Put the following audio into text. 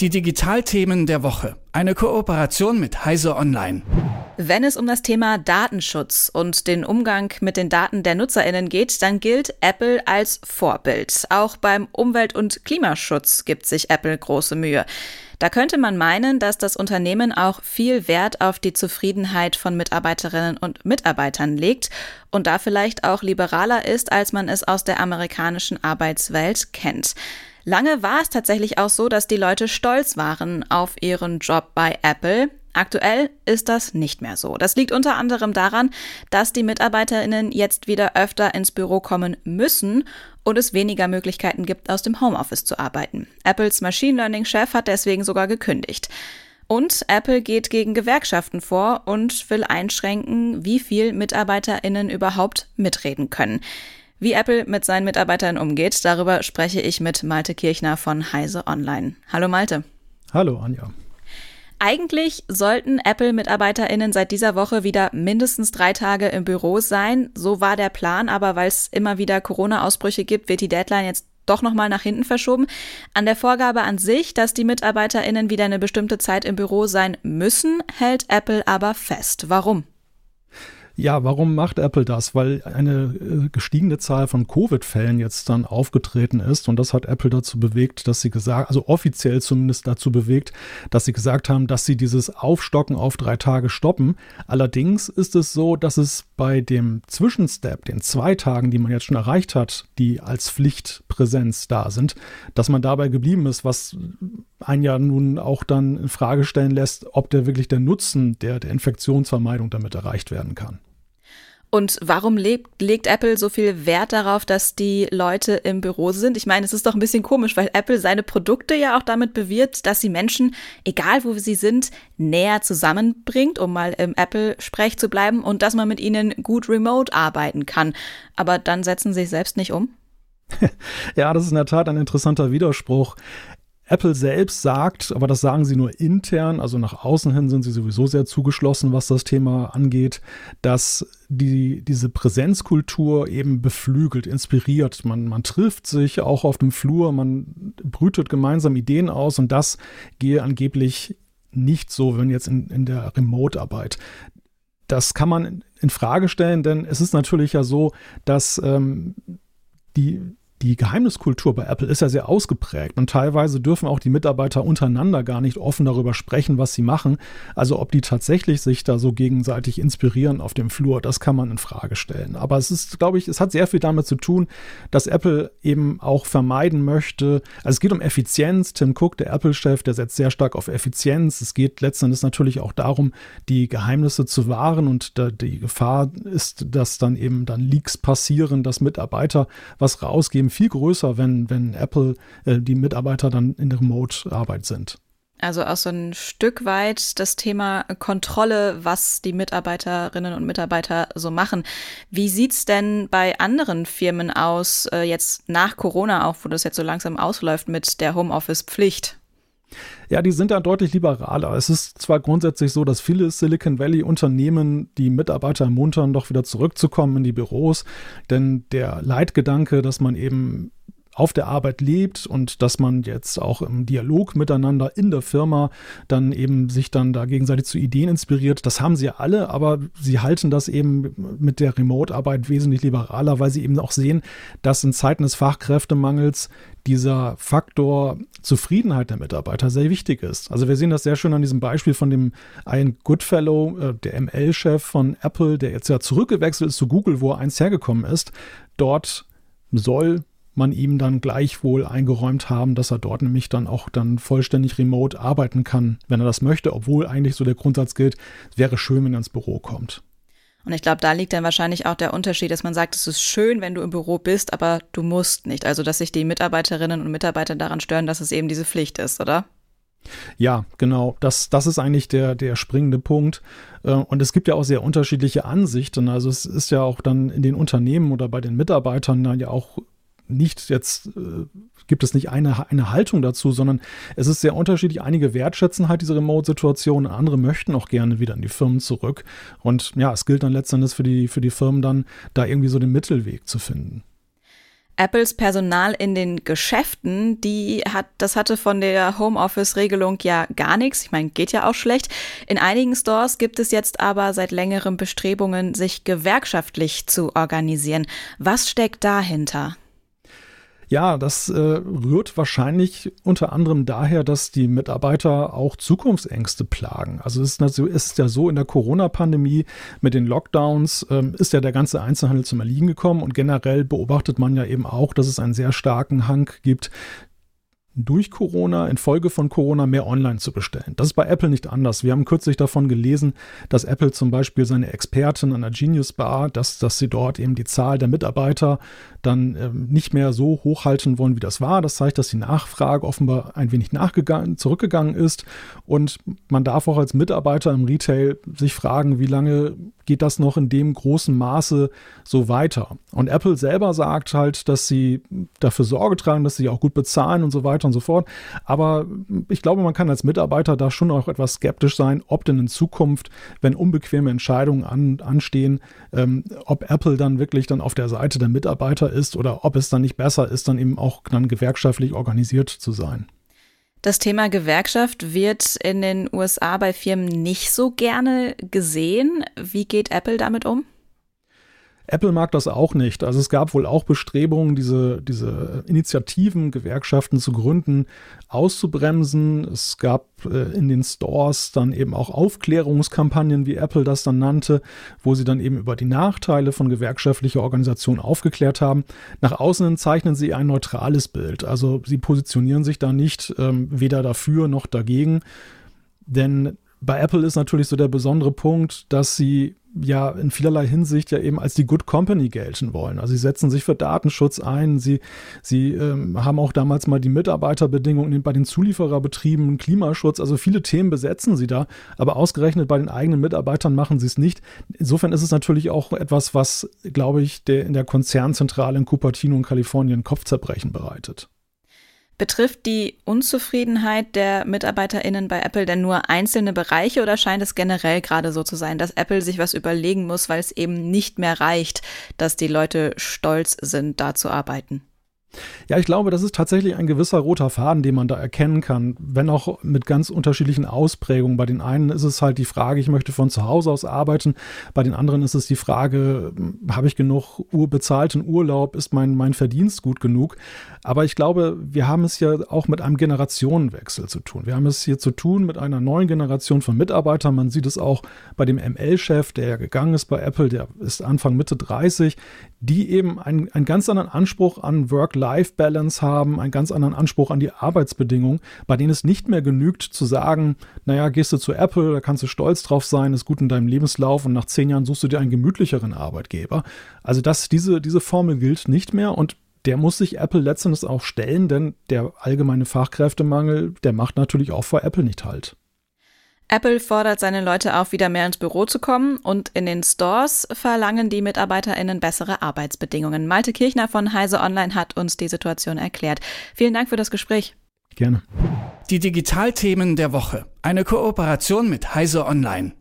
Die Digitalthemen der Woche. Eine Kooperation mit Heise Online. Wenn es um das Thema Datenschutz und den Umgang mit den Daten der Nutzerinnen geht, dann gilt Apple als Vorbild. Auch beim Umwelt- und Klimaschutz gibt sich Apple große Mühe. Da könnte man meinen, dass das Unternehmen auch viel Wert auf die Zufriedenheit von Mitarbeiterinnen und Mitarbeitern legt und da vielleicht auch liberaler ist, als man es aus der amerikanischen Arbeitswelt kennt. Lange war es tatsächlich auch so, dass die Leute stolz waren auf ihren Job bei Apple. Aktuell ist das nicht mehr so. Das liegt unter anderem daran, dass die Mitarbeiterinnen jetzt wieder öfter ins Büro kommen müssen und es weniger Möglichkeiten gibt, aus dem Homeoffice zu arbeiten. Apples Machine Learning-Chef hat deswegen sogar gekündigt. Und Apple geht gegen Gewerkschaften vor und will einschränken, wie viel Mitarbeiterinnen überhaupt mitreden können. Wie Apple mit seinen Mitarbeitern umgeht, darüber spreche ich mit Malte Kirchner von Heise Online. Hallo Malte. Hallo Anja. Eigentlich sollten Apple-MitarbeiterInnen seit dieser Woche wieder mindestens drei Tage im Büro sein. So war der Plan, aber weil es immer wieder Corona-Ausbrüche gibt, wird die Deadline jetzt doch nochmal nach hinten verschoben. An der Vorgabe an sich, dass die MitarbeiterInnen wieder eine bestimmte Zeit im Büro sein müssen, hält Apple aber fest. Warum? Ja, warum macht Apple das? Weil eine äh, gestiegene Zahl von Covid-Fällen jetzt dann aufgetreten ist und das hat Apple dazu bewegt, dass sie gesagt, also offiziell zumindest dazu bewegt, dass sie gesagt haben, dass sie dieses Aufstocken auf drei Tage stoppen. Allerdings ist es so, dass es bei dem Zwischenstep, den zwei Tagen, die man jetzt schon erreicht hat, die als Pflichtpräsenz da sind, dass man dabei geblieben ist, was ein ja nun auch dann in Frage stellen lässt, ob der wirklich der Nutzen der, der Infektionsvermeidung damit erreicht werden kann. Und warum lebt, legt Apple so viel Wert darauf, dass die Leute im Büro sind? Ich meine, es ist doch ein bisschen komisch, weil Apple seine Produkte ja auch damit bewirbt, dass sie Menschen, egal wo sie sind, näher zusammenbringt, um mal im Apple-Sprech zu bleiben und dass man mit ihnen gut remote arbeiten kann. Aber dann setzen sie sich selbst nicht um? ja, das ist in der Tat ein interessanter Widerspruch. Apple selbst sagt, aber das sagen sie nur intern, also nach außen hin sind sie sowieso sehr zugeschlossen, was das Thema angeht, dass die, diese Präsenzkultur eben beflügelt, inspiriert. Man, man trifft sich auch auf dem Flur, man brütet gemeinsam Ideen aus und das gehe angeblich nicht so, wenn jetzt in, in der Remote-Arbeit. Das kann man in Frage stellen, denn es ist natürlich ja so, dass ähm, die, die Geheimniskultur bei Apple ist ja sehr ausgeprägt und teilweise dürfen auch die Mitarbeiter untereinander gar nicht offen darüber sprechen, was sie machen. Also ob die tatsächlich sich da so gegenseitig inspirieren auf dem Flur, das kann man in Frage stellen. Aber es ist, glaube ich, es hat sehr viel damit zu tun, dass Apple eben auch vermeiden möchte. Also es geht um Effizienz. Tim Cook, der Apple-Chef, der setzt sehr stark auf Effizienz. Es geht letztendlich natürlich auch darum, die Geheimnisse zu wahren und die Gefahr ist, dass dann eben dann Leaks passieren, dass Mitarbeiter was rausgeben eben viel größer, wenn, wenn Apple äh, die Mitarbeiter dann in der Remote-Arbeit sind. Also auch so ein Stück weit das Thema Kontrolle, was die Mitarbeiterinnen und Mitarbeiter so machen. Wie sieht es denn bei anderen Firmen aus, äh, jetzt nach Corona auch, wo das jetzt so langsam ausläuft mit der Homeoffice-Pflicht? Ja, die sind da deutlich liberaler. Es ist zwar grundsätzlich so, dass viele Silicon Valley Unternehmen die Mitarbeiter ermuntern, doch wieder zurückzukommen in die Büros, denn der Leitgedanke, dass man eben auf der Arbeit lebt und dass man jetzt auch im Dialog miteinander in der Firma dann eben sich dann da gegenseitig zu Ideen inspiriert. Das haben sie ja alle, aber sie halten das eben mit der Remote-Arbeit wesentlich liberaler, weil sie eben auch sehen, dass in Zeiten des Fachkräftemangels dieser Faktor Zufriedenheit der Mitarbeiter sehr wichtig ist. Also wir sehen das sehr schön an diesem Beispiel von dem Ian Goodfellow, äh, der ML-Chef von Apple, der jetzt ja zurückgewechselt ist zu Google, wo er einst hergekommen ist. Dort soll man ihm dann gleichwohl eingeräumt haben, dass er dort nämlich dann auch dann vollständig remote arbeiten kann, wenn er das möchte, obwohl eigentlich so der Grundsatz gilt, es wäre schön, wenn er ins Büro kommt. Und ich glaube, da liegt dann wahrscheinlich auch der Unterschied, dass man sagt, es ist schön, wenn du im Büro bist, aber du musst nicht. Also, dass sich die Mitarbeiterinnen und Mitarbeiter daran stören, dass es eben diese Pflicht ist, oder? Ja, genau. Das, das ist eigentlich der, der springende Punkt. Äh, und es gibt ja auch sehr unterschiedliche Ansichten. Also es ist ja auch dann in den Unternehmen oder bei den Mitarbeitern dann ja auch nicht jetzt, äh, gibt es nicht eine, eine Haltung dazu, sondern es ist sehr unterschiedlich. Einige wertschätzen halt diese Remote-Situation, andere möchten auch gerne wieder in die Firmen zurück. Und ja, es gilt dann letztendlich für die, für die Firmen dann, da irgendwie so den Mittelweg zu finden. Apples Personal in den Geschäften, die hat, das hatte von der Homeoffice-Regelung ja gar nichts. Ich meine, geht ja auch schlecht. In einigen Stores gibt es jetzt aber seit längerem Bestrebungen, sich gewerkschaftlich zu organisieren. Was steckt dahinter? Ja, das äh, rührt wahrscheinlich unter anderem daher, dass die Mitarbeiter auch Zukunftsängste plagen. Also es ist, ist ja so, in der Corona-Pandemie mit den Lockdowns ähm, ist ja der ganze Einzelhandel zum Erliegen gekommen und generell beobachtet man ja eben auch, dass es einen sehr starken Hang gibt, durch Corona, infolge von Corona, mehr online zu bestellen. Das ist bei Apple nicht anders. Wir haben kürzlich davon gelesen, dass Apple zum Beispiel seine Expertin an der Genius Bar, dass, dass sie dort eben die Zahl der Mitarbeiter dann ähm, nicht mehr so hochhalten wollen, wie das war. Das zeigt, dass die Nachfrage offenbar ein wenig nachgegangen, zurückgegangen ist. Und man darf auch als Mitarbeiter im Retail sich fragen, wie lange geht das noch in dem großen Maße so weiter. Und Apple selber sagt halt, dass sie dafür Sorge tragen, dass sie auch gut bezahlen und so weiter und so fort. Aber ich glaube, man kann als Mitarbeiter da schon auch etwas skeptisch sein, ob denn in Zukunft, wenn unbequeme Entscheidungen an, anstehen, ähm, ob Apple dann wirklich dann auf der Seite der Mitarbeiter ist oder ob es dann nicht besser ist, dann eben auch dann gewerkschaftlich organisiert zu sein. Das Thema Gewerkschaft wird in den USA bei Firmen nicht so gerne gesehen. Wie geht Apple damit um? Apple mag das auch nicht. Also es gab wohl auch Bestrebungen, diese, diese Initiativen, Gewerkschaften zu gründen, auszubremsen. Es gab äh, in den Stores dann eben auch Aufklärungskampagnen, wie Apple das dann nannte, wo sie dann eben über die Nachteile von gewerkschaftlicher Organisation aufgeklärt haben. Nach außen zeichnen sie ein neutrales Bild. Also sie positionieren sich da nicht ähm, weder dafür noch dagegen. Denn bei Apple ist natürlich so der besondere Punkt, dass sie ja in vielerlei Hinsicht ja eben als die Good Company gelten wollen. Also sie setzen sich für Datenschutz ein, sie, sie ähm, haben auch damals mal die Mitarbeiterbedingungen bei den Zuliefererbetrieben, Klimaschutz, also viele Themen besetzen sie da, aber ausgerechnet bei den eigenen Mitarbeitern machen sie es nicht. Insofern ist es natürlich auch etwas, was, glaube ich, der in der Konzernzentrale in Cupertino in Kalifornien Kopfzerbrechen bereitet. Betrifft die Unzufriedenheit der MitarbeiterInnen bei Apple denn nur einzelne Bereiche oder scheint es generell gerade so zu sein, dass Apple sich was überlegen muss, weil es eben nicht mehr reicht, dass die Leute stolz sind, da zu arbeiten? Ja, ich glaube, das ist tatsächlich ein gewisser roter Faden, den man da erkennen kann, wenn auch mit ganz unterschiedlichen Ausprägungen. Bei den einen ist es halt die Frage, ich möchte von zu Hause aus arbeiten, bei den anderen ist es die Frage, hm, habe ich genug bezahlten Urlaub, ist mein, mein Verdienst gut genug? Aber ich glaube, wir haben es ja auch mit einem Generationenwechsel zu tun. Wir haben es hier zu tun mit einer neuen Generation von Mitarbeitern. Man sieht es auch bei dem ML-Chef, der ja gegangen ist bei Apple, der ist Anfang Mitte 30, die eben einen, einen ganz anderen Anspruch an Work-Life-Balance haben, einen ganz anderen Anspruch an die Arbeitsbedingungen, bei denen es nicht mehr genügt zu sagen, naja, gehst du zu Apple, da kannst du stolz drauf sein, ist gut in deinem Lebenslauf und nach zehn Jahren suchst du dir einen gemütlicheren Arbeitgeber. Also das, diese, diese Formel gilt nicht mehr und der muss sich Apple letztendlich auch stellen, denn der allgemeine Fachkräftemangel, der macht natürlich auch vor Apple nicht halt. Apple fordert seine Leute auf, wieder mehr ins Büro zu kommen und in den Stores verlangen die MitarbeiterInnen bessere Arbeitsbedingungen. Malte Kirchner von Heise Online hat uns die Situation erklärt. Vielen Dank für das Gespräch. Gerne. Die Digitalthemen der Woche. Eine Kooperation mit Heise Online.